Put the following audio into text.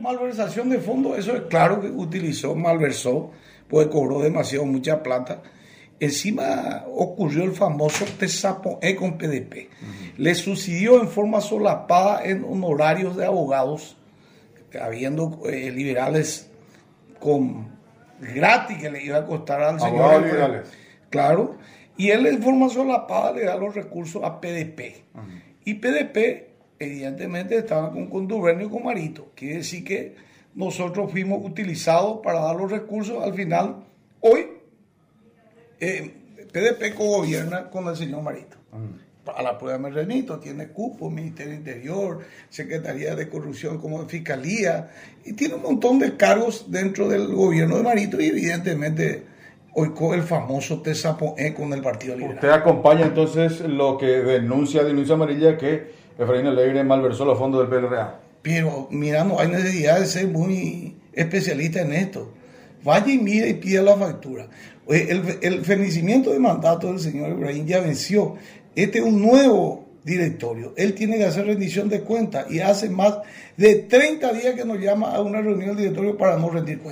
malversación de fondos, eso es claro que utilizó, malversó, pues cobró demasiado, mucha plata. Encima ocurrió el famoso Tesapoe con PDP. Le sucedió en forma solapada en honorarios de abogados, habiendo eh, liberales con gratis que le iba a costar al señor. Liberales. Claro. Y él en forma solapada le da los recursos a PDP. Y PDP, evidentemente, estaba con contubernio con Marito. Quiere decir que nosotros fuimos utilizados para dar los recursos. Al final, hoy, eh, PDP gobierna con el señor Marito. A la prueba me remito, tiene cupo, Ministerio Interior, Secretaría de Corrupción como Fiscalía, y tiene un montón de cargos dentro del gobierno de Marito y evidentemente con el famoso Tesapoe con el Partido Liberal. Usted acompaña entonces lo que denuncia Denuncia Amarilla que Efraín Alegre malversó los fondos del PLRA. Pero mira, no hay necesidad de ser muy especialista en esto. Vaya y mire y pida la factura. Oye, El, el fenecimiento de mandato del señor Ibrahim ya venció. Este es un nuevo directorio. Él tiene que hacer rendición de cuentas y hace más de 30 días que nos llama a una reunión del directorio para no rendir cuentas.